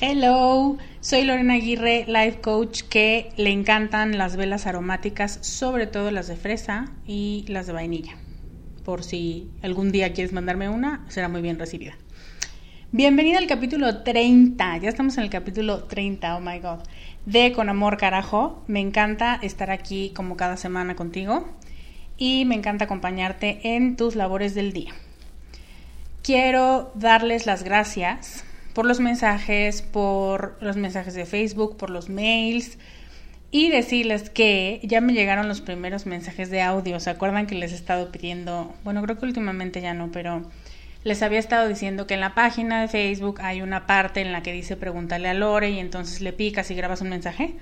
Hello, soy Lorena Aguirre, life coach que le encantan las velas aromáticas, sobre todo las de fresa y las de vainilla por si algún día quieres mandarme una, será muy bien recibida. Bienvenida al capítulo 30, ya estamos en el capítulo 30, oh my god, de Con Amor Carajo. Me encanta estar aquí como cada semana contigo y me encanta acompañarte en tus labores del día. Quiero darles las gracias por los mensajes, por los mensajes de Facebook, por los mails, y decirles que ya me llegaron los primeros mensajes de audio. ¿Se acuerdan que les he estado pidiendo? Bueno, creo que últimamente ya no, pero les había estado diciendo que en la página de Facebook hay una parte en la que dice pregúntale a Lore y entonces le picas y grabas un mensaje.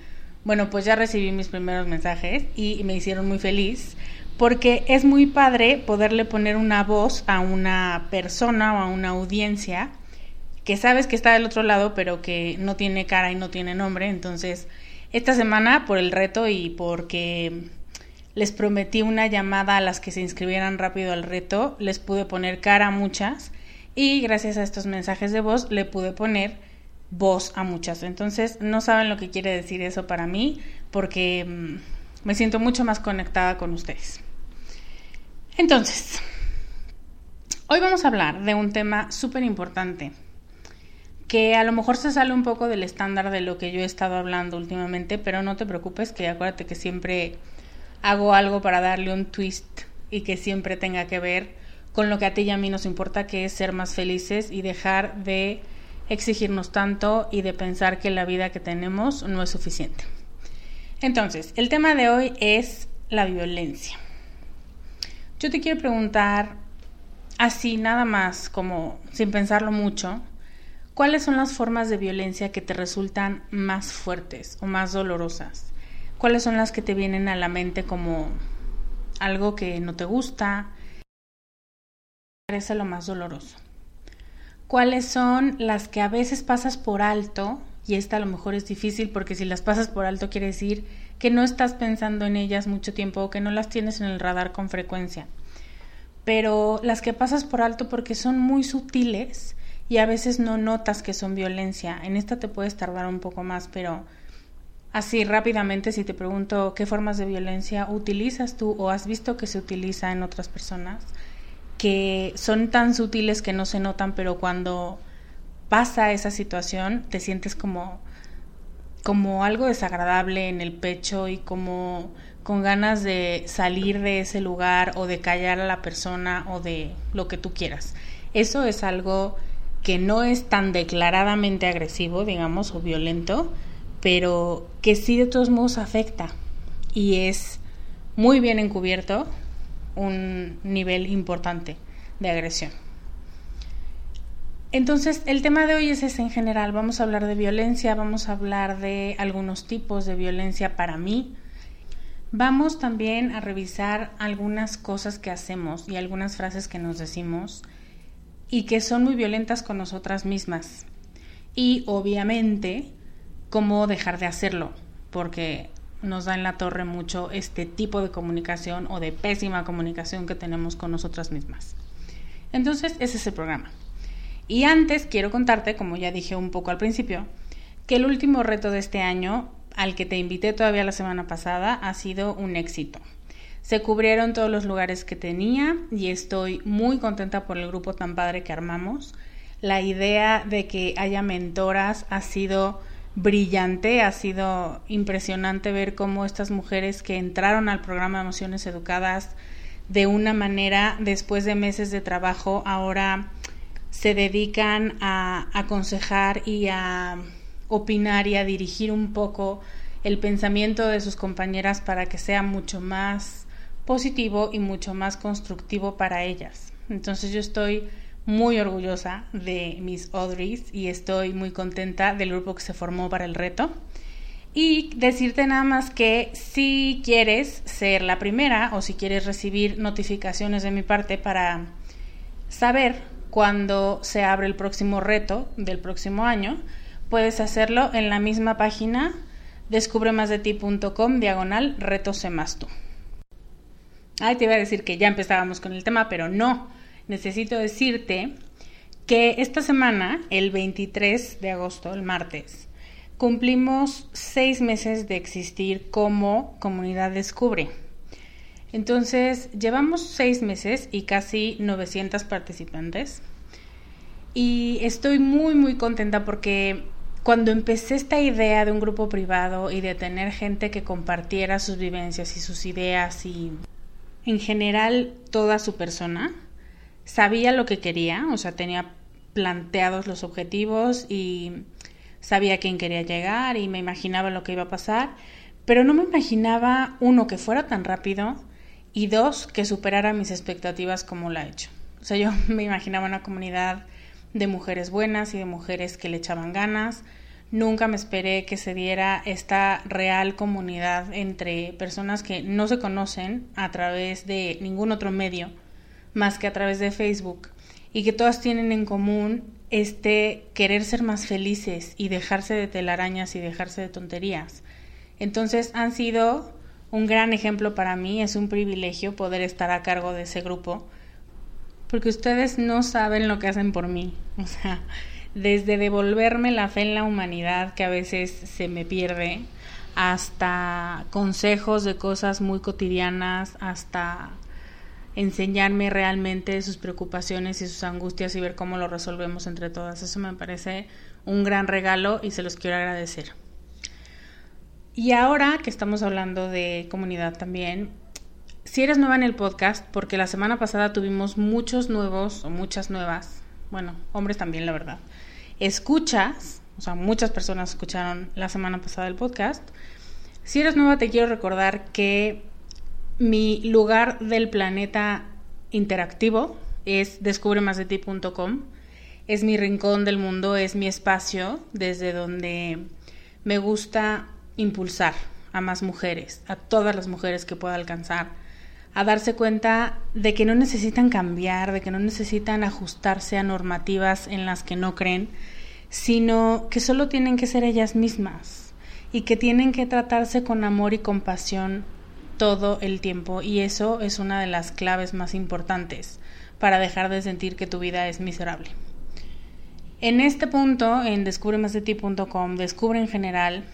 Bueno, pues ya recibí mis primeros mensajes y me hicieron muy feliz porque es muy padre poderle poner una voz a una persona o a una audiencia que sabes que está del otro lado pero que no tiene cara y no tiene nombre, entonces esta semana, por el reto y porque les prometí una llamada a las que se inscribieran rápido al reto, les pude poner cara a muchas y gracias a estos mensajes de voz le pude poner voz a muchas. Entonces no saben lo que quiere decir eso para mí porque mm, me siento mucho más conectada con ustedes. Entonces, hoy vamos a hablar de un tema súper importante que a lo mejor se sale un poco del estándar de lo que yo he estado hablando últimamente, pero no te preocupes, que acuérdate que siempre hago algo para darle un twist y que siempre tenga que ver con lo que a ti y a mí nos importa, que es ser más felices y dejar de exigirnos tanto y de pensar que la vida que tenemos no es suficiente. Entonces, el tema de hoy es la violencia. Yo te quiero preguntar, así nada más, como sin pensarlo mucho, ¿Cuáles son las formas de violencia que te resultan más fuertes o más dolorosas? ¿Cuáles son las que te vienen a la mente como algo que no te gusta? Parece lo más doloroso. ¿Cuáles son las que a veces pasas por alto? Y esta a lo mejor es difícil porque si las pasas por alto quiere decir que no estás pensando en ellas mucho tiempo o que no las tienes en el radar con frecuencia. Pero las que pasas por alto porque son muy sutiles y a veces no notas que son violencia. En esta te puedes tardar un poco más, pero así rápidamente si te pregunto qué formas de violencia utilizas tú o has visto que se utiliza en otras personas, que son tan sutiles que no se notan, pero cuando pasa esa situación te sientes como como algo desagradable en el pecho y como con ganas de salir de ese lugar o de callar a la persona o de lo que tú quieras. Eso es algo que no es tan declaradamente agresivo, digamos, o violento, pero que sí de todos modos afecta y es muy bien encubierto un nivel importante de agresión. Entonces, el tema de hoy es ese en general. Vamos a hablar de violencia, vamos a hablar de algunos tipos de violencia para mí. Vamos también a revisar algunas cosas que hacemos y algunas frases que nos decimos y que son muy violentas con nosotras mismas. Y obviamente, cómo dejar de hacerlo, porque nos da en la torre mucho este tipo de comunicación o de pésima comunicación que tenemos con nosotras mismas. Entonces, ese es el programa. Y antes quiero contarte, como ya dije un poco al principio, que el último reto de este año, al que te invité todavía la semana pasada, ha sido un éxito. Se cubrieron todos los lugares que tenía y estoy muy contenta por el grupo tan padre que armamos. La idea de que haya mentoras ha sido brillante, ha sido impresionante ver cómo estas mujeres que entraron al programa Emociones Educadas de una manera, después de meses de trabajo, ahora se dedican a aconsejar y a opinar y a dirigir un poco el pensamiento de sus compañeras para que sea mucho más positivo y mucho más constructivo para ellas. Entonces yo estoy muy orgullosa de mis Audreys y estoy muy contenta del grupo que se formó para el reto. Y decirte nada más que si quieres ser la primera o si quieres recibir notificaciones de mi parte para saber cuándo se abre el próximo reto del próximo año, puedes hacerlo en la misma página descubremasdeti.com diagonal reto tú. Ay, te iba a decir que ya empezábamos con el tema, pero no. Necesito decirte que esta semana, el 23 de agosto, el martes, cumplimos seis meses de existir como comunidad Descubre. Entonces, llevamos seis meses y casi 900 participantes. Y estoy muy, muy contenta porque cuando empecé esta idea de un grupo privado y de tener gente que compartiera sus vivencias y sus ideas y en general toda su persona, sabía lo que quería, o sea, tenía planteados los objetivos y sabía a quién quería llegar y me imaginaba lo que iba a pasar, pero no me imaginaba, uno, que fuera tan rápido y dos, que superara mis expectativas como lo ha hecho. O sea, yo me imaginaba una comunidad de mujeres buenas y de mujeres que le echaban ganas, Nunca me esperé que se diera esta real comunidad entre personas que no se conocen a través de ningún otro medio más que a través de Facebook y que todas tienen en común este querer ser más felices y dejarse de telarañas y dejarse de tonterías. Entonces han sido un gran ejemplo para mí, es un privilegio poder estar a cargo de ese grupo, porque ustedes no saben lo que hacen por mí. desde devolverme la fe en la humanidad que a veces se me pierde, hasta consejos de cosas muy cotidianas, hasta enseñarme realmente sus preocupaciones y sus angustias y ver cómo lo resolvemos entre todas. Eso me parece un gran regalo y se los quiero agradecer. Y ahora que estamos hablando de comunidad también, si eres nueva en el podcast, porque la semana pasada tuvimos muchos nuevos o muchas nuevas, bueno, hombres también, la verdad, escuchas, o sea, muchas personas escucharon la semana pasada el podcast. Si eres nueva, te quiero recordar que mi lugar del planeta interactivo es descubremasdeti.com. Es mi rincón del mundo, es mi espacio desde donde me gusta impulsar a más mujeres, a todas las mujeres que pueda alcanzar, a darse cuenta de que no necesitan cambiar, de que no necesitan ajustarse a normativas en las que no creen, sino que solo tienen que ser ellas mismas y que tienen que tratarse con amor y compasión todo el tiempo y eso es una de las claves más importantes para dejar de sentir que tu vida es miserable. En este punto, en descubremasdeti.com, Descubre en general,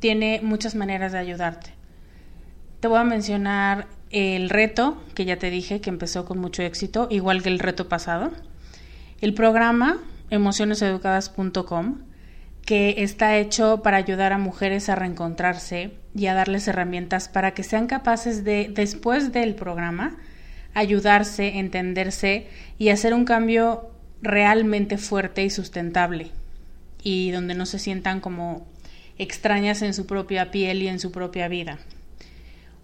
tiene muchas maneras de ayudarte. Te voy a mencionar el reto, que ya te dije que empezó con mucho éxito, igual que el reto pasado. El programa emocioneseducadas.com, que está hecho para ayudar a mujeres a reencontrarse y a darles herramientas para que sean capaces de, después del programa, ayudarse, entenderse y hacer un cambio realmente fuerte y sustentable y donde no se sientan como extrañas en su propia piel y en su propia vida.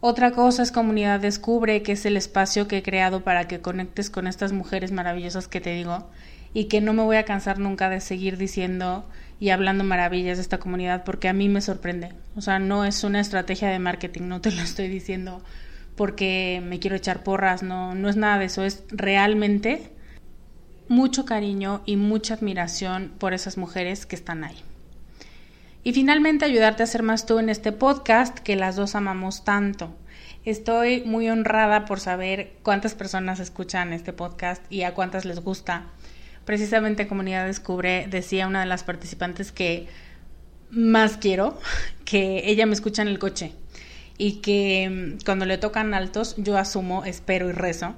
Otra cosa es Comunidad Descubre, que es el espacio que he creado para que conectes con estas mujeres maravillosas que te digo y que no me voy a cansar nunca de seguir diciendo y hablando maravillas de esta comunidad porque a mí me sorprende. O sea, no es una estrategia de marketing, no te lo estoy diciendo porque me quiero echar porras, no, no es nada de eso, es realmente mucho cariño y mucha admiración por esas mujeres que están ahí. Y finalmente ayudarte a ser más tú en este podcast que las dos amamos tanto. Estoy muy honrada por saber cuántas personas escuchan este podcast y a cuántas les gusta. Precisamente Comunidad Descubre decía una de las participantes que más quiero, que ella me escucha en el coche y que mm, cuando le tocan altos yo asumo, espero y rezo,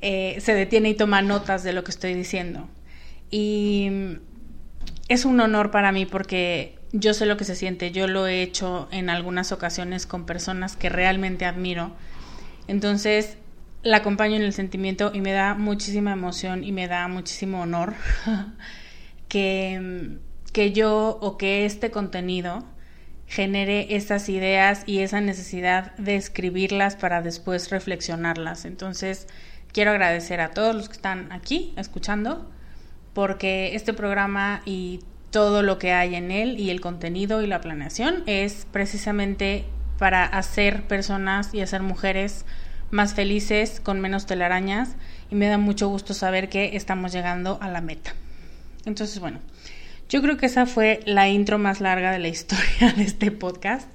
eh, se detiene y toma notas de lo que estoy diciendo. Y mm, es un honor para mí porque yo sé lo que se siente, yo lo he hecho en algunas ocasiones con personas que realmente admiro. Entonces, la acompaño en el sentimiento y me da muchísima emoción y me da muchísimo honor que, que yo o que este contenido genere esas ideas y esa necesidad de escribirlas para después reflexionarlas. Entonces, quiero agradecer a todos los que están aquí escuchando porque este programa y todo lo que hay en él y el contenido y la planeación es precisamente para hacer personas y hacer mujeres más felices, con menos telarañas y me da mucho gusto saber que estamos llegando a la meta. Entonces, bueno, yo creo que esa fue la intro más larga de la historia de este podcast.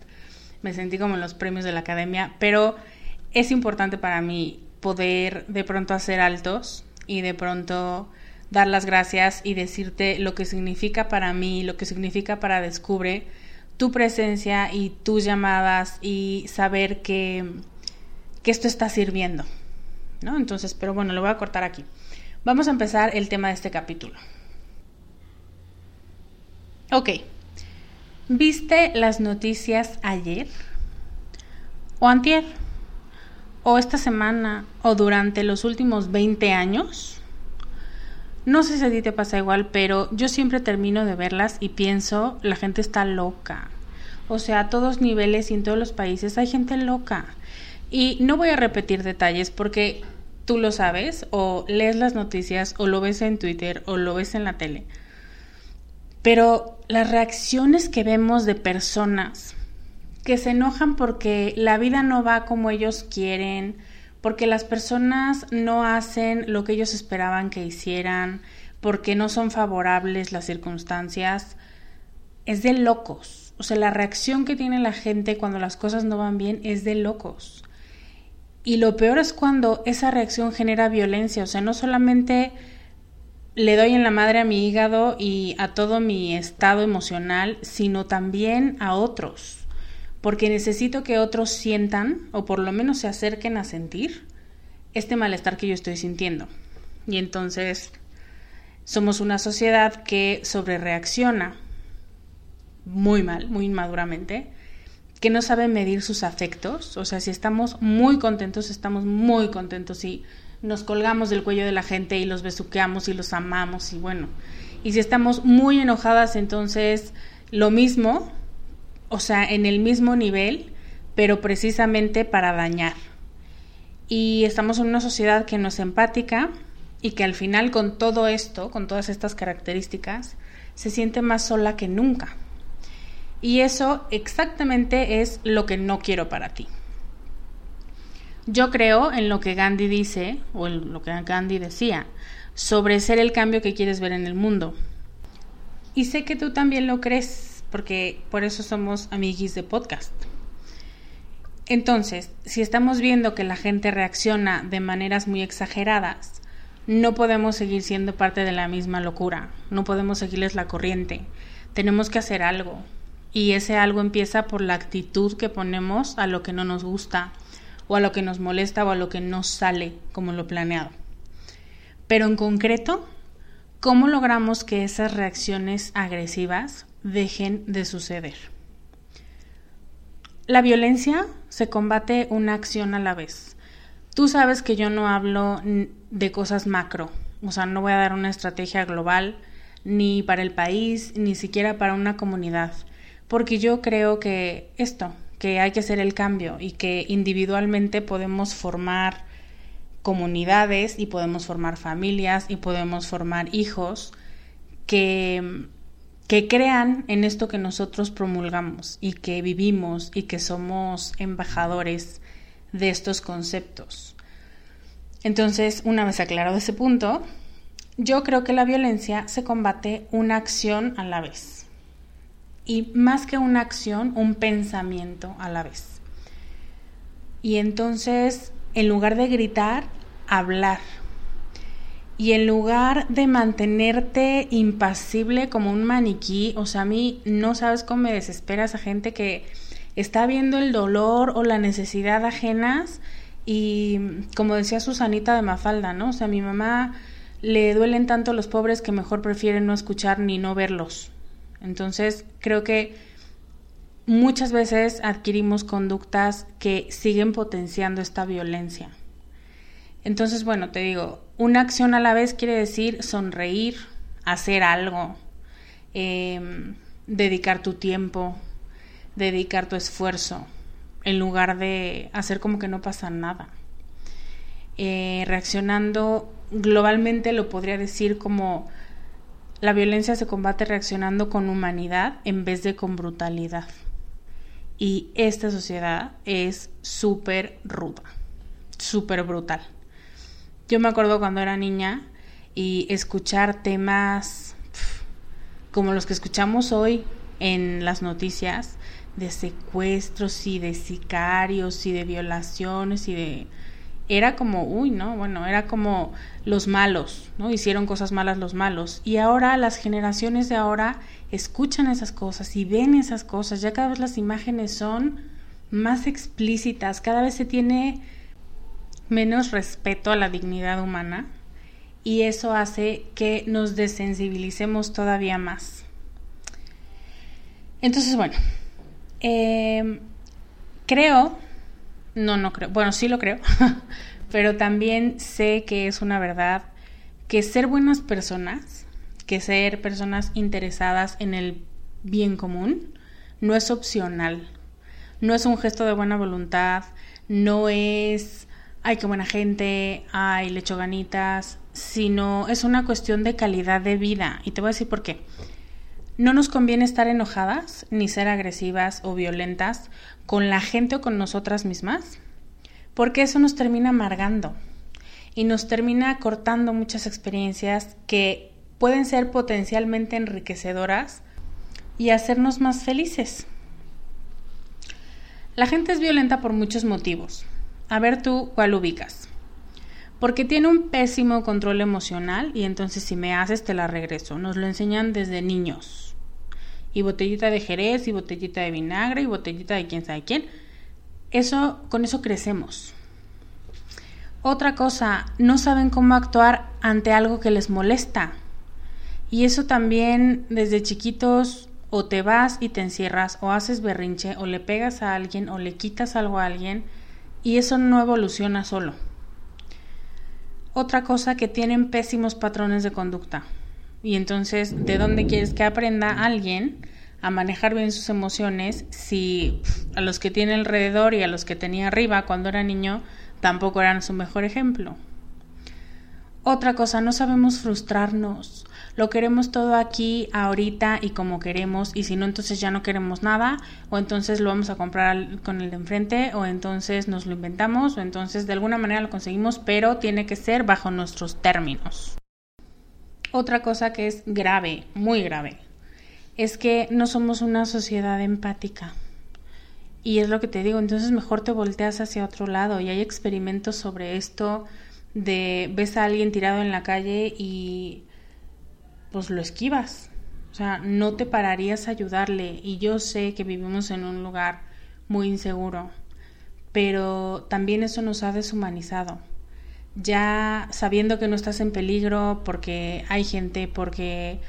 Me sentí como en los premios de la academia, pero es importante para mí poder de pronto hacer altos y de pronto dar las gracias y decirte lo que significa para mí, lo que significa para Descubre tu presencia y tus llamadas y saber que, que esto está sirviendo. ¿no? Entonces, pero bueno, lo voy a cortar aquí. Vamos a empezar el tema de este capítulo. Ok. ¿Viste las noticias ayer? ¿O antier? ¿O esta semana? ¿O durante los últimos 20 años? No sé si a ti te pasa igual, pero yo siempre termino de verlas y pienso, la gente está loca. O sea, a todos niveles y en todos los países hay gente loca. Y no voy a repetir detalles porque tú lo sabes, o lees las noticias, o lo ves en Twitter, o lo ves en la tele. Pero las reacciones que vemos de personas que se enojan porque la vida no va como ellos quieren, porque las personas no hacen lo que ellos esperaban que hicieran, porque no son favorables las circunstancias, es de locos. O sea, la reacción que tiene la gente cuando las cosas no van bien es de locos. Y lo peor es cuando esa reacción genera violencia. O sea, no solamente le doy en la madre a mi hígado y a todo mi estado emocional, sino también a otros porque necesito que otros sientan, o por lo menos se acerquen a sentir, este malestar que yo estoy sintiendo. Y entonces somos una sociedad que sobrereacciona muy mal, muy inmaduramente, que no sabe medir sus afectos, o sea, si estamos muy contentos, estamos muy contentos y nos colgamos del cuello de la gente y los besuqueamos y los amamos y bueno, y si estamos muy enojadas, entonces lo mismo, o sea, en el mismo nivel, pero precisamente para dañar. Y estamos en una sociedad que no es empática y que al final con todo esto, con todas estas características, se siente más sola que nunca. Y eso exactamente es lo que no quiero para ti. Yo creo en lo que Gandhi dice, o en lo que Gandhi decía, sobre ser el cambio que quieres ver en el mundo. Y sé que tú también lo crees, porque por eso somos amiguis de podcast. Entonces, si estamos viendo que la gente reacciona de maneras muy exageradas, no podemos seguir siendo parte de la misma locura, no podemos seguirles la corriente, tenemos que hacer algo. Y ese algo empieza por la actitud que ponemos a lo que no nos gusta, o a lo que nos molesta, o a lo que no sale como lo planeado. Pero en concreto, ¿cómo logramos que esas reacciones agresivas dejen de suceder? La violencia se combate una acción a la vez. Tú sabes que yo no hablo de cosas macro, o sea, no voy a dar una estrategia global ni para el país, ni siquiera para una comunidad, porque yo creo que esto, que hay que hacer el cambio y que individualmente podemos formar comunidades y podemos formar familias y podemos formar hijos que que crean en esto que nosotros promulgamos y que vivimos y que somos embajadores de estos conceptos. Entonces, una vez aclarado ese punto, yo creo que la violencia se combate una acción a la vez. Y más que una acción, un pensamiento a la vez. Y entonces, en lugar de gritar, hablar y en lugar de mantenerte impasible como un maniquí, o sea, a mí no sabes cómo me desespera esa gente que está viendo el dolor o la necesidad ajenas y como decía Susanita de Mafalda, ¿no? O sea, a mi mamá le duelen tanto los pobres que mejor prefieren no escuchar ni no verlos. Entonces, creo que muchas veces adquirimos conductas que siguen potenciando esta violencia. Entonces, bueno, te digo, una acción a la vez quiere decir sonreír, hacer algo, em, dedicar tu tiempo, dedicar tu esfuerzo, en lugar de hacer como que no pasa nada. Eh, reaccionando globalmente lo podría decir como la violencia se combate reaccionando con humanidad en vez de con brutalidad. Y esta sociedad es súper ruda, súper brutal. Yo me acuerdo cuando era niña y escuchar temas como los que escuchamos hoy en las noticias de secuestros y de sicarios y de violaciones y de era como, uy, ¿no? Bueno, era como los malos, ¿no? Hicieron cosas malas los malos. Y ahora las generaciones de ahora escuchan esas cosas y ven esas cosas. Ya cada vez las imágenes son más explícitas, cada vez se tiene menos respeto a la dignidad humana y eso hace que nos desensibilicemos todavía más. Entonces, bueno, em, creo, no, no creo, bueno, sí lo creo, pero también sé que es una verdad que ser buenas personas, que ser personas interesadas en el bien común, no es opcional, no es un gesto de buena voluntad, no es ay, qué buena gente, ay, le echo ganitas, sino es una cuestión de calidad de vida. Y te voy a decir por qué. No nos conviene estar enojadas ni ser agresivas o violentas con la gente o con nosotras mismas, porque eso nos termina amargando y nos termina cortando muchas experiencias que pueden ser potencialmente enriquecedoras y hacernos más felices. La gente es violenta por muchos motivos. A ver tú cuál ubicas. Porque tiene un pésimo control emocional y entonces si me haces te la regreso. Nos lo enseñan desde niños. Y botellita de jerez y botellita de vinagre y botellita de quién sabe quién. Eso con eso crecemos. Otra cosa, no saben cómo actuar ante algo que les molesta. Y eso también desde chiquitos o te vas y te encierras o haces berrinche o le pegas a alguien o le quitas algo a alguien y eso no evoluciona solo. Otra cosa que tienen pésimos patrones de conducta. Y entonces, ¿de dónde quieres que aprenda alguien a manejar bien sus emociones si a los que tiene alrededor y a los que tenía arriba cuando era niño tampoco eran su mejor ejemplo? Otra cosa, no sabemos frustrarnos lo queremos todo aquí, ahorita y como queremos, y si no, entonces ya no queremos nada, o entonces lo vamos a comprar con el de enfrente, o entonces nos lo inventamos, o entonces de alguna manera lo conseguimos, pero tiene que ser bajo nuestros términos. Otra cosa que es grave, muy grave, es que no somos una sociedad empática. Y es lo que te digo, entonces mejor te volteas hacia otro lado y hay experimentos sobre esto de ves a alguien tirado en la calle y pues lo esquivas. O sea, no te pararías a ayudarle y yo sé que vivimos en un lugar muy inseguro, pero también eso nos ha deshumanizado. Ya sabiendo que no estás en peligro porque hay gente, porque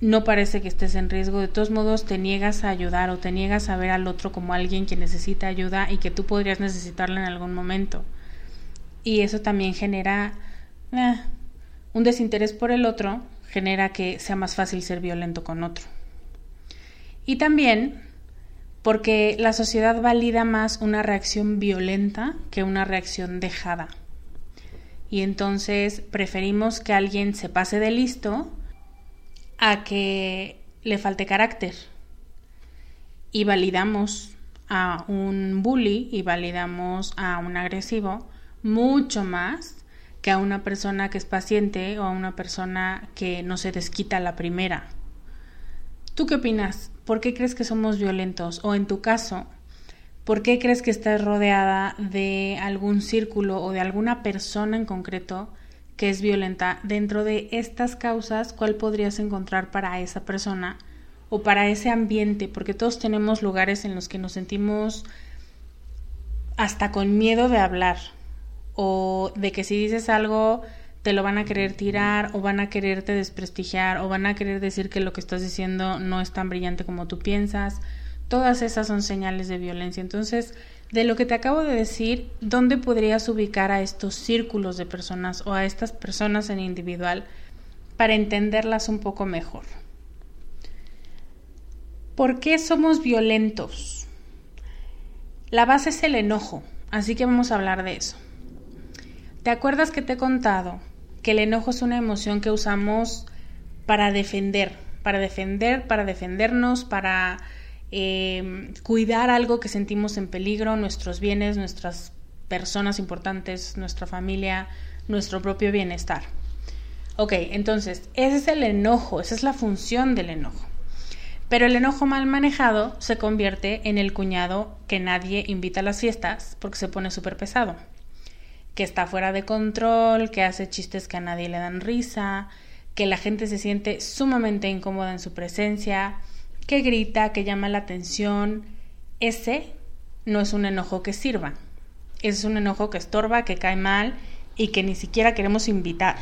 no parece que estés en riesgo, de todos modos te niegas a ayudar o te niegas a ver al otro como alguien que necesita ayuda y que tú podrías necesitarla en algún momento. Y eso también genera eh, un desinterés por el otro, genera que sea más fácil ser violento con otro. Y también porque la sociedad valida más una reacción violenta que una reacción dejada. Y entonces preferimos que alguien se pase de listo a que le falte carácter. Y validamos a un bully y validamos a un agresivo mucho más que a una persona que es paciente o a una persona que no se desquita la primera. ¿Tú qué opinas? ¿Por qué crees que somos violentos? O en tu caso, ¿por qué crees que estás rodeada de algún círculo o de alguna persona en concreto que es violenta, dentro de estas causas, ¿cuál podrías encontrar para esa persona o para ese ambiente? Porque todos tenemos lugares en los que nos sentimos hasta con miedo de hablar o de que si dices algo te lo van a querer tirar o van a quererte desprestigiar o van a querer decir que lo que estás diciendo no es tan brillante como tú piensas. Todas esas son señales de violencia. Entonces, de lo que te acabo de decir, ¿dónde podrías ubicar a estos círculos de personas o a estas personas en individual para entenderlas un poco mejor? ¿Por qué somos violentos? La base es el enojo, así que vamos a hablar de eso. ¿Te acuerdas que te he contado que el enojo es una emoción que usamos para defender, para defender, para defendernos, para eh, cuidar algo que sentimos en peligro, nuestros bienes, nuestras personas importantes, nuestra familia, nuestro propio bienestar. Ok, entonces, ese es el enojo, esa es la función del enojo. Pero el enojo mal manejado se convierte en el cuñado que nadie invita a las fiestas porque se pone súper pesado, que está fuera de control, que hace chistes que a nadie le dan risa, que la gente se siente sumamente incómoda en su presencia, que grita, que llama la atención, ese no es un enojo que sirva. Ese es un enojo que estorba, que cae mal y que ni siquiera queremos invitar.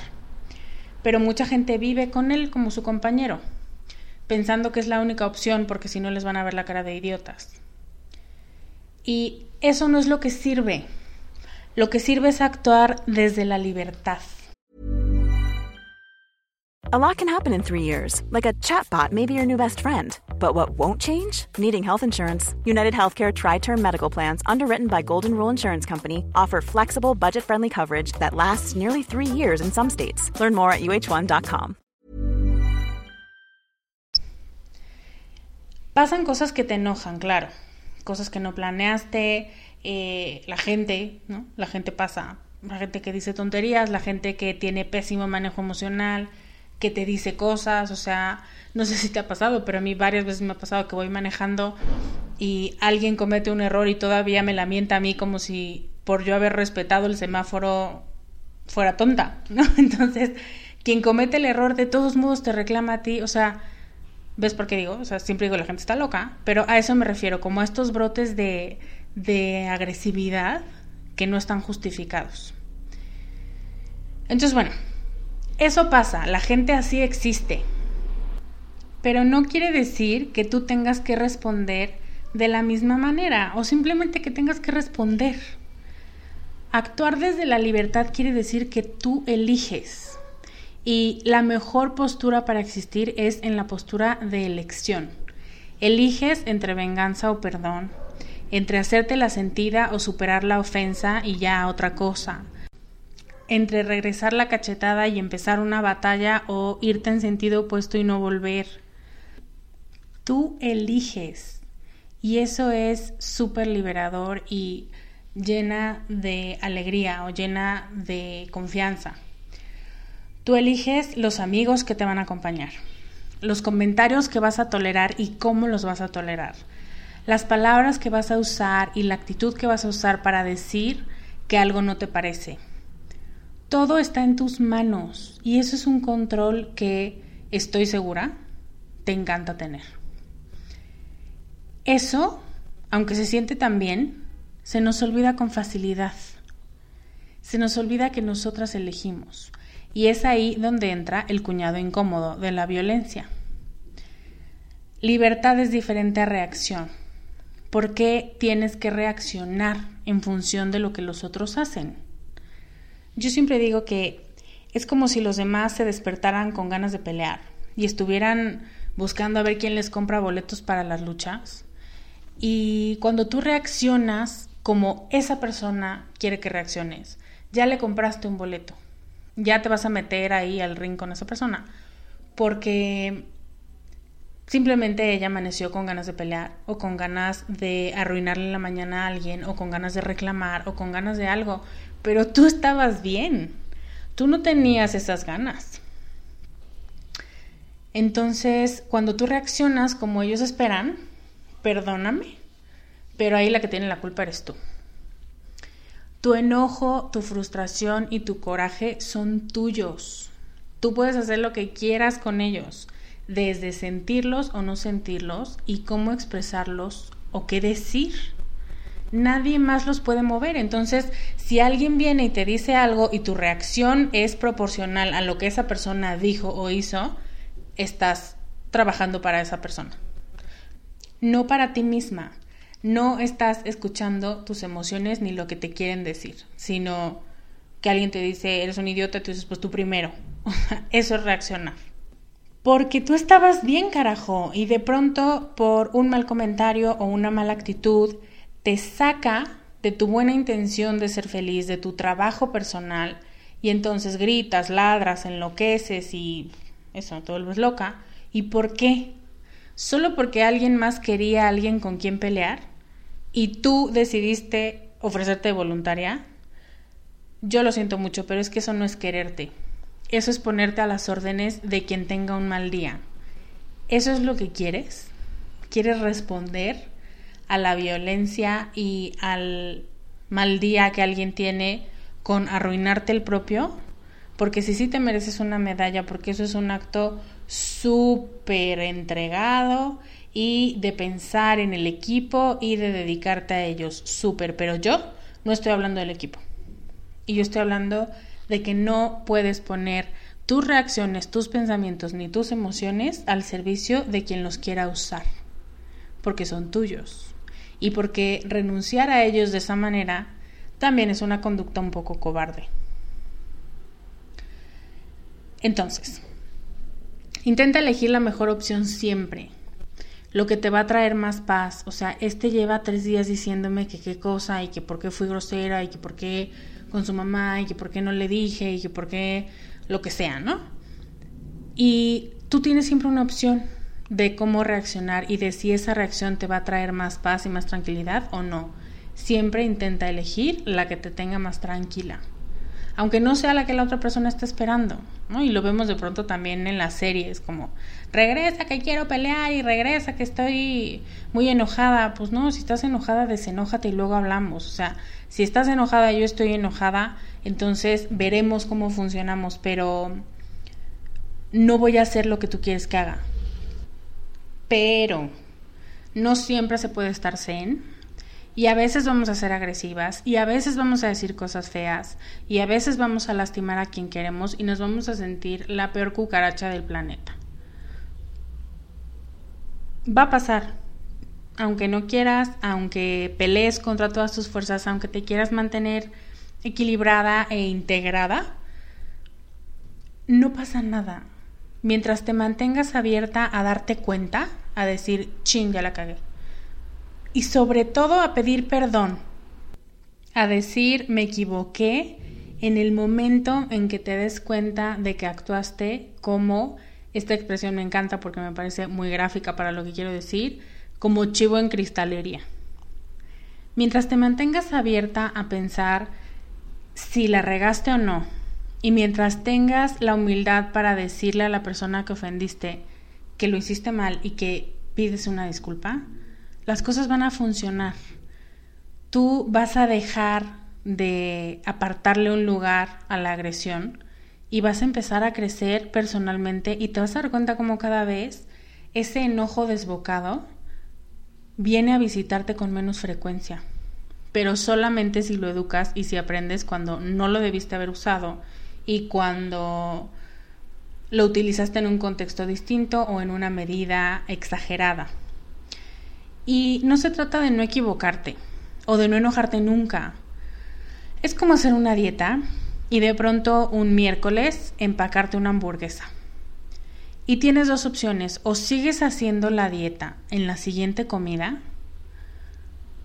Pero mucha gente vive con él como su compañero, pensando que es la única opción porque si no les van a ver la cara de idiotas. Y eso no es lo que sirve. Lo que sirve es actuar desde la libertad. A lot can happen in three years, like a chatbot may be your new best friend. But what won't change? Needing health insurance. United Healthcare Tri Term Medical Plans, underwritten by Golden Rule Insurance Company, offer flexible, budget friendly coverage that lasts nearly three years in some states. Learn more at uh1.com. Pasan cosas que te enojan, claro. Cosas que no planeaste. Eh, la gente, ¿no? La gente pasa. La gente que dice tonterías, la gente que tiene pésimo manejo emocional que te dice cosas, o sea, no sé si te ha pasado, pero a mí varias veces me ha pasado que voy manejando y alguien comete un error y todavía me la mienta a mí como si por yo haber respetado el semáforo fuera tonta, ¿no? Entonces, quien comete el error de todos modos te reclama a ti, o sea, ¿ves por qué digo? O sea, siempre digo la gente está loca, pero a eso me refiero, como a estos brotes de, de agresividad que no están justificados. Entonces, bueno, eso pasa, la gente así existe. Pero no quiere decir que tú tengas que responder de la misma manera o simplemente que tengas que responder. Actuar desde la libertad quiere decir que tú eliges. Y la mejor postura para existir es en la postura de elección. Eliges entre venganza o perdón, entre hacerte la sentida o superar la ofensa y ya otra cosa, entre regresar la cachetada y empezar una batalla o irte en sentido opuesto y no volver. Tú eliges y eso es súper liberador y llena de alegría o llena de confianza. Tú eliges los amigos que te van a acompañar. los comentarios que vas a tolerar y cómo los vas a tolerar, las palabras que vas a usar y la actitud que vas a usar para decir que algo no te parece. Todo está en tus manos y eso es un control que estoy segura te encanta tener. Eso, aunque se siente tan bien, se nos olvida con facilidad. Se nos olvida que nosotras elegimos. Y es ahí donde entra el cuñado incómodo de la violencia. Libertad es diferente a reacción. ¿Por qué tienes que reaccionar en función de lo que los otros hacen? Yo siempre digo que es como si los demás se despertaran con ganas de pelear y estuvieran buscando a ver quién les compra boletos para las luchas. Y cuando tú reaccionas como esa persona quiere que reacciones, ya le compraste un boleto, ya te vas a meter ahí al ring con esa persona, porque simplemente ella amaneció con ganas de pelear o con ganas de arruinarle la mañana a alguien o con ganas de reclamar o con ganas de algo, pero tú estabas bien, tú no tenías esas ganas. Entonces, cuando tú reaccionas como ellos esperan, perdóname, pero ahí la que tiene la culpa eres tú. Tu enojo, tu frustración y tu coraje son tuyos. Tú puedes hacer lo que quieras con ellos, desde sentirlos o no sentirlos y cómo expresarlos o qué decir. Nadie más los puede mover. Entonces, si alguien viene y te dice algo y tu reacción es proporcional a lo que esa persona dijo o hizo, estás trabajando para esa persona. No para ti misma. No estás escuchando tus emociones ni lo que te quieren decir, sino que alguien te dice, eres un idiota, tú dices, pues tú primero. Eso es reaccionar. Porque tú estabas bien, carajo, y de pronto por un mal comentario o una mala actitud te saca de tu buena intención de ser feliz, de tu trabajo personal, y entonces gritas, ladras, enloqueces y eso, te vuelves loca. ¿Y por qué? ¿Solo porque alguien más quería a alguien con quien pelear? ¿Y tú decidiste ofrecerte voluntaria? Yo lo siento mucho, pero es que eso no es quererte. Eso es ponerte a las órdenes de quien tenga un mal día. ¿Eso es lo que quieres? ¿Quieres responder a la violencia y al mal día que alguien tiene con arruinarte el propio? porque si sí te mereces una medalla, porque eso es un acto súper entregado y de pensar en el equipo y de dedicarte a ellos, súper, pero yo no estoy hablando del equipo. Y yo estoy hablando de que no puedes poner tus reacciones, tus pensamientos ni tus emociones al servicio de quien los quiera usar, porque son tuyos. Y porque renunciar a ellos de esa manera también es una conducta un poco cobarde. Entonces, intenta elegir la mejor opción siempre, lo que te va a traer más paz. O sea, este lleva tres días diciéndome que qué cosa y que por qué fui grosera y que por qué con su mamá y que por qué no le dije y que por qué lo que sea, ¿no? Y tú tienes siempre una opción de cómo reaccionar y de si esa reacción te va a traer más paz y más tranquilidad o no. Siempre intenta elegir la que te tenga más tranquila aunque no sea la que la otra persona está esperando, ¿no? Y lo vemos de pronto también en las series, como regresa que quiero pelear y regresa que estoy muy enojada. Pues no, si estás enojada, desenójate y luego hablamos. O sea, si estás enojada, yo estoy enojada, entonces veremos cómo funcionamos, pero no voy a hacer lo que tú quieres que haga. Pero no siempre se puede estar zen y a veces vamos a ser agresivas y a veces vamos a decir cosas feas y a veces vamos a lastimar a quien queremos y nos vamos a sentir la peor cucaracha del planeta. Va a pasar. Aunque no quieras, aunque pelees contra todas tus fuerzas, aunque te quieras mantener equilibrada e integrada, no pasa nada. Mientras te mantengas abierta a darte cuenta, a decir, ching, ya la cagué y sobre todo a pedir perdón, a decir me equivoqué en el momento en que te des cuenta de que actuaste como, esta expresión me encanta porque me parece muy gráfica para lo que quiero decir, como chivo en cristalería. Mientras te mantengas abierta a pensar si la regaste o no, y mientras tengas la humildad para decirle a la persona que ofendiste que lo hiciste mal y que pides una disculpa, las cosas van a funcionar. Tú vas a dejar de apartarle un lugar a la agresión y vas a empezar a crecer personalmente y te vas a dar cuenta como cada vez ese enojo desbocado viene a visitarte con menos frecuencia, pero solamente si lo educas y si aprendes cuando no lo debiste haber usado y cuando lo utilizaste en un contexto distinto o en una medida exagerada. Y no se trata de no equivocarte o de no enojarte nunca. Es como hacer una dieta y de pronto un miércoles empacarte una hamburguesa. Y tienes dos opciones, o sigues haciendo la dieta en la siguiente comida,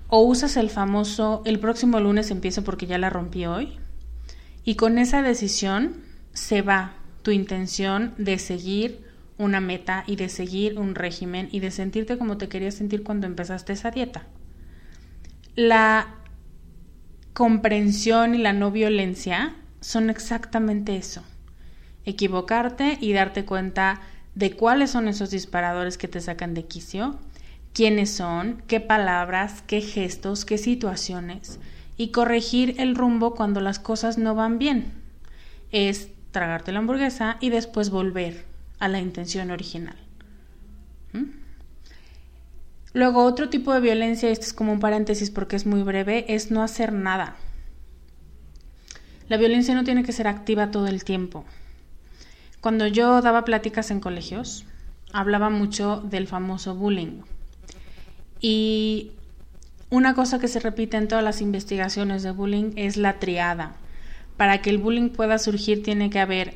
o usas el famoso el próximo lunes empiezo porque ya la rompí hoy, y con esa decisión se va tu intención de seguir una meta y de seguir un régimen y de sentirte como te querías sentir cuando empezaste esa dieta. La comprensión y la no violencia son exactamente eso equivocarte y darte cuenta de cuáles son esos disparadores que te sacan de quicio, quiénes son, qué palabras, qué gestos, qué situaciones y corregir el rumbo cuando las cosas no van bien. Es tragarte la hamburguesa y después volver a la intención original. Luego, otro tipo de violencia, este es como un paréntesis porque es muy breve, es no hacer nada. La violencia no tiene que ser activa todo el tiempo. Cuando yo daba pláticas en colegios, hablaba mucho del famoso bullying. Y una cosa que se repite en todas las investigaciones de bullying es la triada. Para que el bullying pueda surgir tiene que haber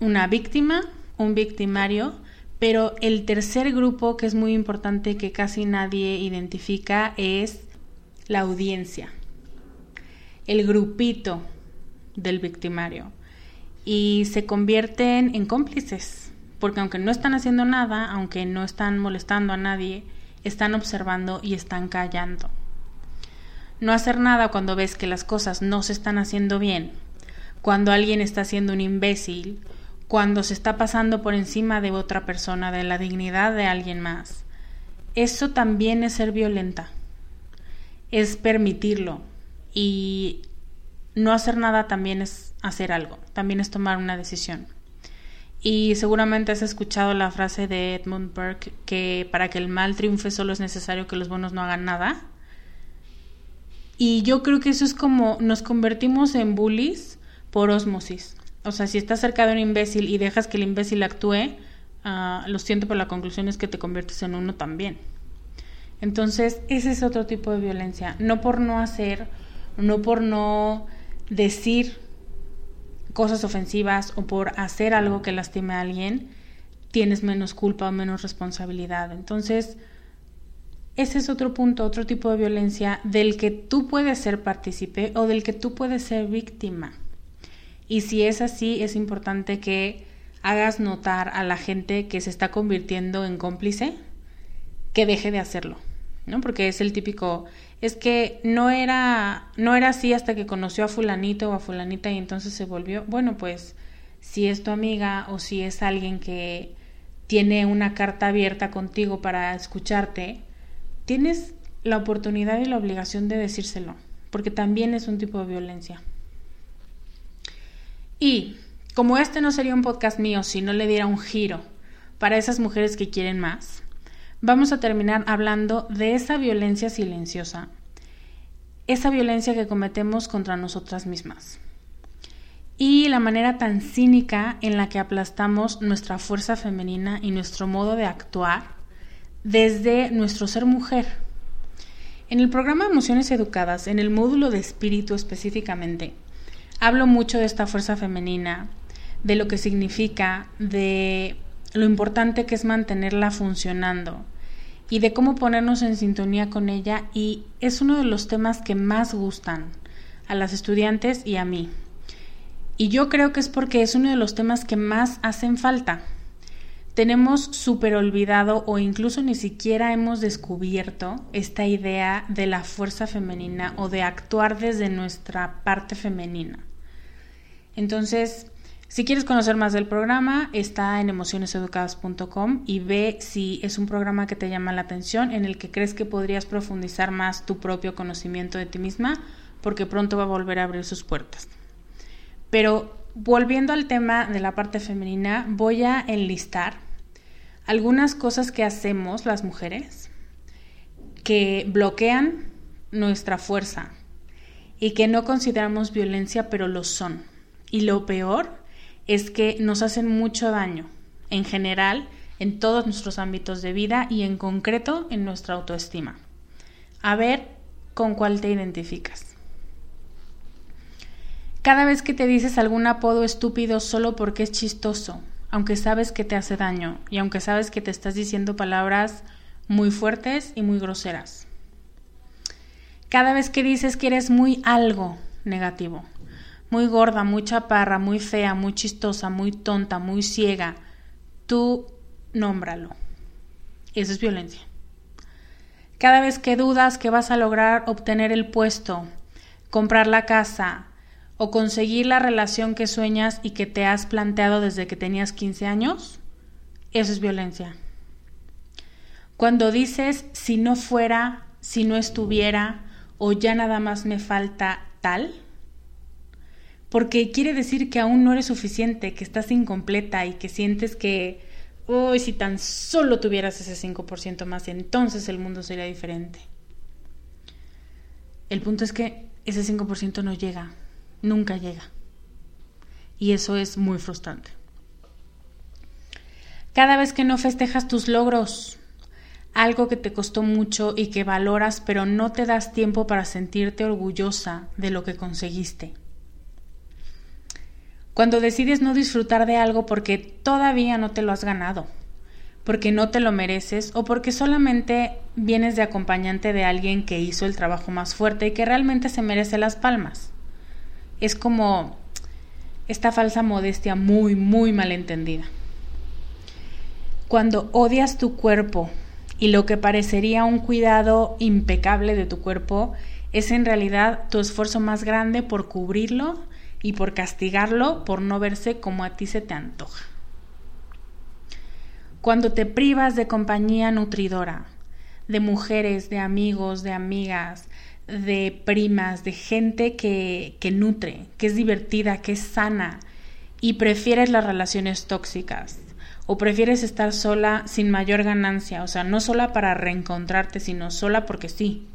una víctima, un victimario, pero el tercer grupo que es muy importante que casi nadie identifica es la audiencia, el grupito del victimario y se convierten en cómplices, porque aunque no están haciendo nada, aunque no están molestando a nadie, están observando y están callando. No hacer nada cuando ves que las cosas no se están haciendo bien, cuando alguien está siendo un imbécil, cuando se está pasando por encima de otra persona, de la dignidad de alguien más. Eso también es ser violenta, es permitirlo y no hacer nada también es hacer algo, también es tomar una decisión. Y seguramente has escuchado la frase de Edmund Burke que para que el mal triunfe solo es necesario que los buenos no hagan nada. Y yo creo que eso es como nos convertimos en bullies por osmosis. O sea, si estás cerca de un imbécil y dejas que el imbécil actúe, uh, lo siento, pero la conclusión es que te conviertes en uno también. Entonces, ese es otro tipo de violencia. No por no hacer, no por no decir cosas ofensivas o por hacer algo que lastime a alguien, tienes menos culpa o menos responsabilidad. Entonces, ese es otro punto, otro tipo de violencia del que tú puedes ser partícipe o del que tú puedes ser víctima. Y si es así, es importante que hagas notar a la gente que se está convirtiendo en cómplice que deje de hacerlo, ¿no? Porque es el típico, es que no era, no era así hasta que conoció a fulanito o a fulanita y entonces se volvió, bueno, pues si es tu amiga o si es alguien que tiene una carta abierta contigo para escucharte, tienes la oportunidad y la obligación de decírselo, porque también es un tipo de violencia. Y como este no sería un podcast mío si no le diera un giro para esas mujeres que quieren más, vamos a terminar hablando de esa violencia silenciosa, esa violencia que cometemos contra nosotras mismas y la manera tan cínica en la que aplastamos nuestra fuerza femenina y nuestro modo de actuar desde nuestro ser mujer. En el programa Emociones Educadas, en el módulo de espíritu específicamente, hablo mucho de esta fuerza femenina, de lo que significa, de lo importante que es mantenerla funcionando, y de cómo ponernos en sintonía con ella y es uno de los temas que más gustan a las estudiantes y a mí. Y yo creo que es porque es uno de los temas que más hacen falta. Tenemos súper olvidado o incluso ni siquiera hemos descubierto esta idea de la fuerza femenina o de actuar desde nuestra parte femenina. Entonces, Si quieres conocer más del programa, está en emocioneseducadas.com y ve si es un programa que te llama la atención, en el que crees que podrías profundizar más tu propio conocimiento de ti misma, porque pronto va a volver a abrir sus puertas. Pero volviendo al tema de la parte femenina, voy a enlistar algunas cosas que hacemos las mujeres que bloquean nuestra fuerza y que no consideramos violencia, pero lo son. Y lo peor es que nos hacen mucho daño, en general, en todos nuestros ámbitos de vida y en concreto en nuestra autoestima. A ver con cuál te identificas. Cada vez que te dices algún apodo estúpido solo porque es chistoso, aunque sabes que te hace daño y aunque sabes que te estás diciendo palabras muy fuertes y muy groseras. Cada vez que dices que eres muy algo negativo, muy gorda, muy chaparra, muy fea, muy chistosa, muy tonta, muy ciega, tú nómbralo. Eso es violencia. Cada vez que dudas que vas a lograr obtener el puesto, comprar la casa o conseguir la relación que sueñas y que te has planteado desde que tenías 15 años, eso es violencia. Cuando dices si no fuera, si no estuviera o ya nada más me falta tal, porque quiere decir que aún no eres suficiente, que estás incompleta y que sientes que, uy, si tan solo tuvieras ese 5% más, entonces el mundo sería diferente. El punto es que ese 5% no llega, nunca llega. Y eso es muy frustrante. Cada vez que no festejas tus logros, algo que te costó mucho y que valoras, pero no te das tiempo para sentirte orgullosa de lo que conseguiste cuando decides no disfrutar de algo porque todavía no te lo has ganado, porque no te lo mereces o porque solamente vienes de acompañante de alguien que hizo el trabajo más fuerte y que realmente se merece las palmas. Es como esta falsa modestia muy, muy mal entendida. Cuando odias tu cuerpo y lo que parecería un cuidado impecable de tu cuerpo es en realidad tu esfuerzo más grande por cubrirlo y por castigarlo por no verse como a ti se te antoja. Cuando te privas de compañía nutridora, de mujeres, de amigos, de amigas, de primas, de gente que, que nutre, que es divertida, que es sana, y prefieres las relaciones tóxicas, o prefieres estar sola sin mayor ganancia, o sea, no sola para reencontrarte, sino sola porque sí,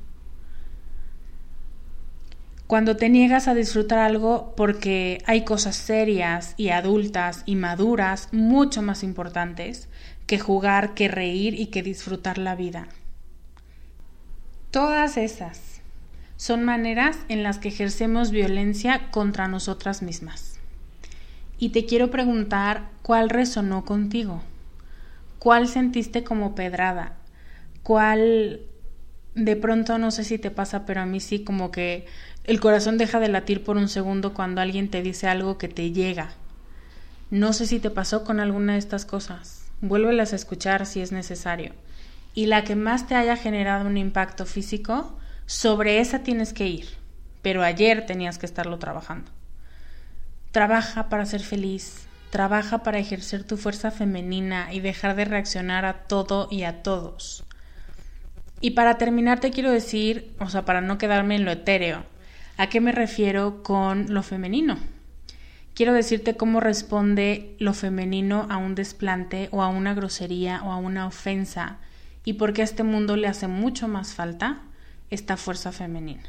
cuando te niegas a disfrutar algo porque hay cosas serias y adultas y maduras mucho más importantes que jugar, que reír y que disfrutar la vida. Todas esas son maneras en las que ejercemos violencia contra nosotras mismas. Y te quiero preguntar cuál resonó contigo, cuál sentiste como pedrada, cuál de pronto no sé si te pasa, pero a mí sí como que el corazón deja de latir por un segundo cuando alguien te dice algo que te llega. No sé si te pasó con alguna de estas cosas. Vuélvelas a escuchar si es necesario. Y la que más te haya generado un impacto físico, sobre esa tienes que ir. Pero ayer tenías que estarlo trabajando. Trabaja para ser feliz. Trabaja para ejercer tu fuerza femenina y dejar de reaccionar a todo y a todos. Y para terminar te quiero decir, o sea, para no quedarme en lo etéreo, ¿A qué me refiero con lo femenino? Quiero decirte cómo responde lo femenino a un desplante o a una grosería o a una ofensa y por qué a este mundo le hace mucho más falta esta fuerza femenina.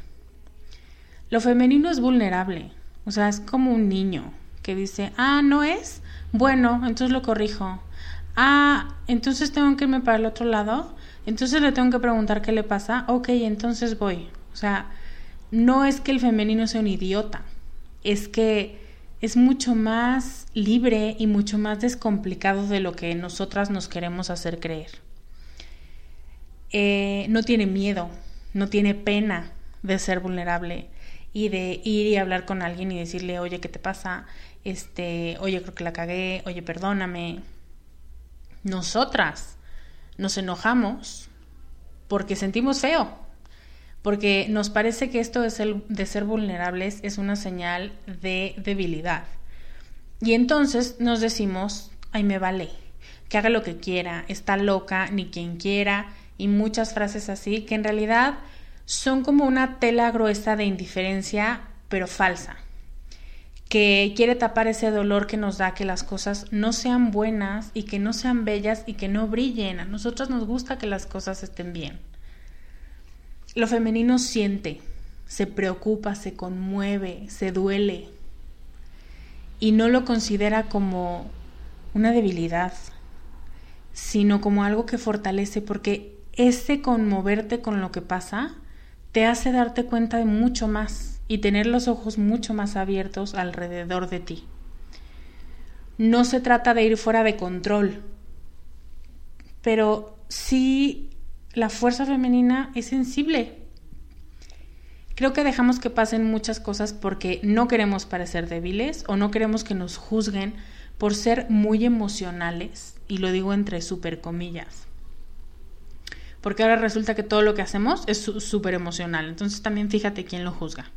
Lo femenino es vulnerable, o sea, es como un niño que dice, ah, no es, bueno, entonces lo corrijo. Ah, entonces tengo que irme para el otro lado, entonces le tengo que preguntar qué le pasa, ok, entonces voy. O sea, no es que el femenino sea un idiota, es que es mucho más libre y mucho más descomplicado de lo que nosotras nos queremos hacer creer. Eh, no tiene miedo, no tiene pena de ser vulnerable y de ir y hablar con alguien y decirle, oye, ¿qué te pasa? Este, oye, creo que la cagué, oye, perdóname. Nosotras nos enojamos porque sentimos feo, porque nos parece que esto de ser, de ser vulnerables es una señal de debilidad. Y entonces nos decimos, ay, me vale, que haga lo que quiera, está loca, ni quien quiera, y muchas frases así, que en realidad son como una tela gruesa de indiferencia, pero falsa, que quiere tapar ese dolor que nos da que las cosas no sean buenas y que no sean bellas y que no brillen. A nosotros nos gusta que las cosas estén bien. Lo femenino siente, se preocupa, se conmueve, se duele y no lo considera como una debilidad, sino como algo que fortalece porque ese conmoverte con lo que pasa te hace darte cuenta de mucho más y tener los ojos mucho más abiertos alrededor de ti. No se trata de ir fuera de control, pero sí la fuerza femenina es sensible. Creo que dejamos que pasen muchas cosas porque no queremos parecer débiles o no queremos que nos juzguen por ser muy emocionales, y lo digo entre super comillas porque ahora resulta que todo lo que hacemos es súper emocional. Entonces también fíjate quién lo juzga.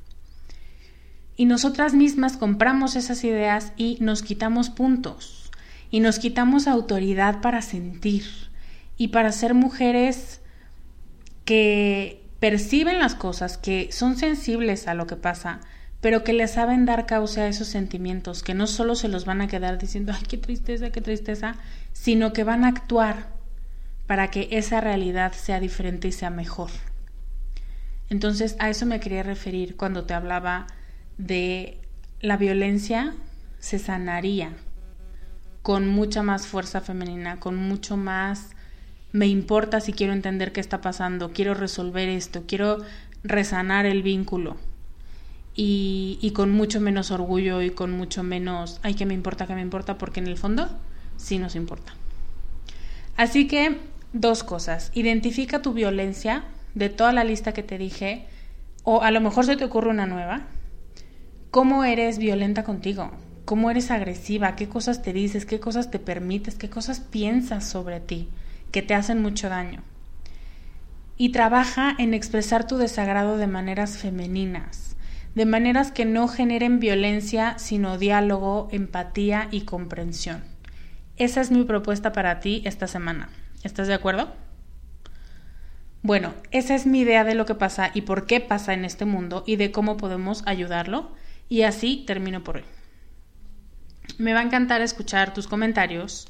Y nosotras mismas compramos esas ideas y nos quitamos puntos y nos quitamos autoridad para sentir y para ser mujeres que perciben las cosas, que son sensibles a lo que pasa, pero que le saben dar causa a esos sentimientos, que no solo se los van a quedar diciendo, ay, qué tristeza, qué tristeza, sino que van a actuar para que esa realidad sea diferente y sea mejor. Entonces a eso me quería referir cuando te hablaba de la violencia se sanaría con mucha más fuerza femenina, con mucho más me importa si quiero entender qué está pasando, quiero resolver esto, quiero resanar el vínculo. Y, con mucho menos orgullo y con mucho menos, ay, que me importa, que me importa, porque en el fondo sí nos importa. Así que dos cosas. Identifica tu violencia de toda la lista que te dije, o a lo mejor se te ocurre una nueva. ¿Cómo eres violenta contigo? ¿Cómo eres agresiva? ¿Qué cosas te dices? ¿Qué cosas te permites? ¿Qué cosas piensas sobre ti que te hacen mucho daño? Y trabaja en expresar tu desagrado de maneras femeninas, de maneras que no generen violencia, sino diálogo, empatía y comprensión. Esa es mi propuesta para ti esta semana. ¿Estás de acuerdo? Bueno, esa es mi idea de lo que pasa y por qué pasa en este mundo y de cómo podemos ayudarlo. Y así termino por hoy. Me va a encantar escuchar tus comentarios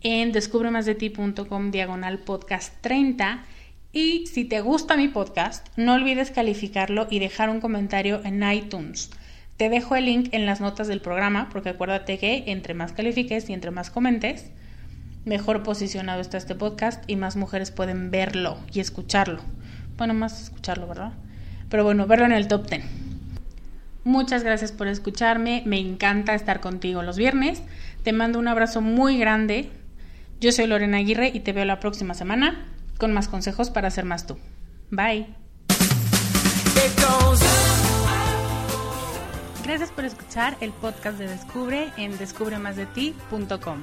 en descubremasdeti.com diagonal podcast 30 y si te gusta mi podcast, no olvides calificarlo y dejar un comentario en iTunes. Te dejo el link en las notas del programa porque acuérdate que entre más califiques y entre más comentes, mejor posicionado está este podcast y más mujeres pueden verlo y escucharlo. Bueno, más escucharlo, ¿verdad? Pero bueno, verlo en el top 10. Muchas gracias por escucharme, me encanta estar contigo los viernes. Te mando un abrazo muy grande. Yo soy Lorena Aguirre y te veo la próxima semana con más consejos para ser más tú. Bye. Gracias por escuchar el podcast de Descubre en descubremasdeti.com.